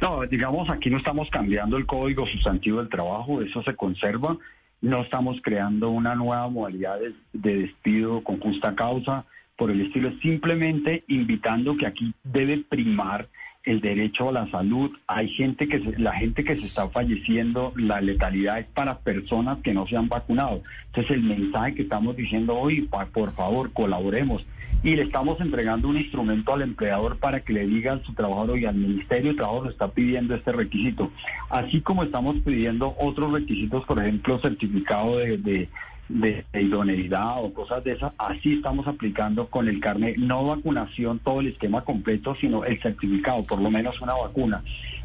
No, digamos, aquí no estamos cambiando el código sustantivo del trabajo, eso se conserva. No estamos creando una nueva modalidad de, de despido con justa causa por el estilo, simplemente invitando que aquí debe primar el derecho a la salud. Hay gente que se, la gente que se está falleciendo, la letalidad es para personas que no se han vacunado. Entonces el mensaje que estamos diciendo hoy, por favor, colaboremos y le estamos entregando un instrumento al empleador para que le diga a su trabajador y al Ministerio de Trabajo le está pidiendo este requisito. Así como estamos pidiendo otros requisitos, por ejemplo, certificado de de, idoneidad o cosas de esas, así estamos aplicando con el carnet, no vacunación, todo el esquema completo, sino el certificado, por lo menos una vacuna.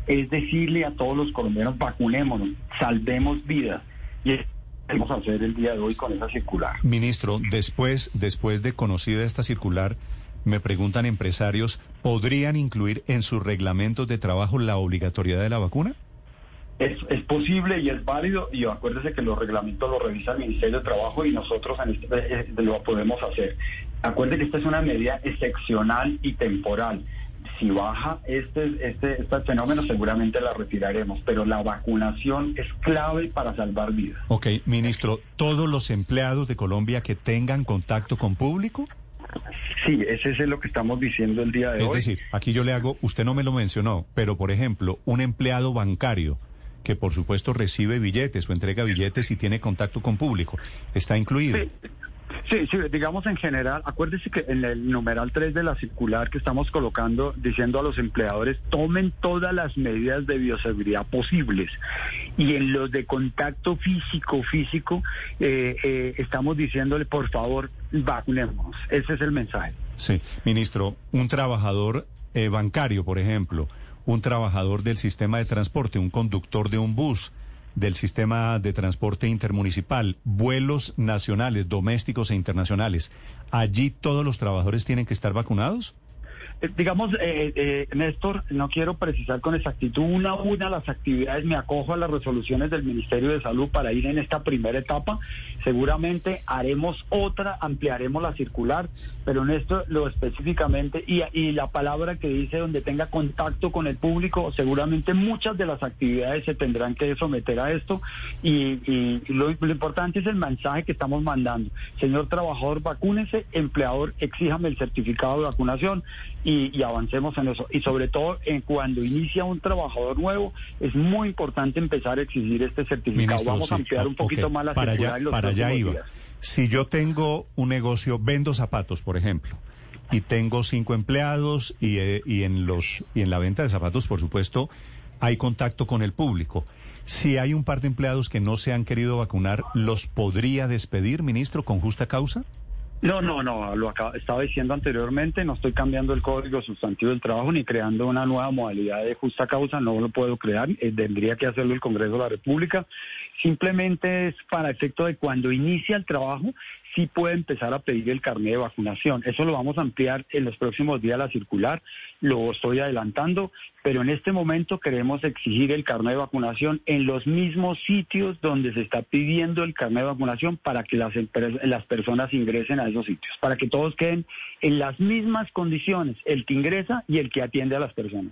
Es decirle a todos los colombianos, vacunémonos, salvemos vidas. Y vamos a hacer el día de hoy con esa circular. Ministro, después, después de conocida esta circular, me preguntan empresarios, ¿podrían incluir en sus reglamentos de trabajo la obligatoriedad de la vacuna? Es, posible y es válido y acuérdese que los reglamentos los revisa el Ministerio de Trabajo y nosotros este, eh, eh, lo podemos hacer. Acuérdese que esta es una medida excepcional y temporal. Si baja este, este, este fenómeno seguramente la retiraremos, pero la vacunación es clave para salvar vidas. Ok, ministro, ¿todos los empleados de Colombia que tengan contacto con público? Sí, ese es lo que estamos diciendo el día de hoy. Es decir, aquí yo le hago, usted no me lo mencionó, pero por ejemplo, un empleado bancario que por supuesto recibe billetes o entrega billetes y tiene contacto con público. ¿Está incluido? Sí. Sí, digamos en general, acuérdese que en el numeral 3 de la circular que estamos colocando, diciendo a los empleadores, tomen todas las medidas de bioseguridad posibles. Y en los de contacto físico, físico, eh, eh, estamos diciéndole, por favor, vacunemos. Ese es el mensaje. Sí, ministro, un trabajador eh, bancario, por ejemplo, un trabajador del sistema de transporte, un conductor de un bus del sistema de transporte intermunicipal, vuelos nacionales, domésticos e internacionales. ¿Allí todos los trabajadores tienen que estar vacunados? Eh, digamos, eh, eh, Néstor, no quiero precisar con exactitud una a una las actividades, me acojo a las resoluciones del Ministerio de Salud para ir en esta primera etapa. Seguramente haremos otra, ampliaremos la circular, pero en esto lo específicamente, y, y la palabra que dice donde tenga contacto con el público, seguramente muchas de las actividades se tendrán que someter a esto, y, lo, importante es el mensaje que estamos mandando. Señor trabajador, vacúnese, empleador, exíjame el certificado de vacunación avancemos en eso. Y sobre todo, en cuando inicia un trabajador nuevo, es muy importante empezar a exigir este certificado. Vamos a ampliar un poquito más la para allá, para allá iba. Si yo tengo un negocio, vendo zapatos, por ejemplo, y tengo cinco empleados y, eh, y, en los y en la venta de zapatos, por supuesto, hay contacto con el público. Si hay un par de empleados que no se han querido vacunar, ¿los podría despedir, ministro, con justa causa? No, no, no, lo estaba diciendo anteriormente, no estoy cambiando el código sustantivo del trabajo ni creando una nueva modalidad de justa causa, no lo puedo crear, eh, tendría que hacerlo el Congreso de la República. Simplemente es para efecto de cuando inicia el trabajo, sí puede empezar a pedir el carnet de vacunación. Eso lo vamos a ampliar en los próximos días la circular, lo estoy adelantando, pero en este momento queremos exigir el carnet de vacunación en los mismos sitios donde se está pidiendo el carnet de vacunación para que las, las personas ingresen a esos sitios, para que todos queden en las mismas condiciones, el que ingresa y el que atiende a las personas.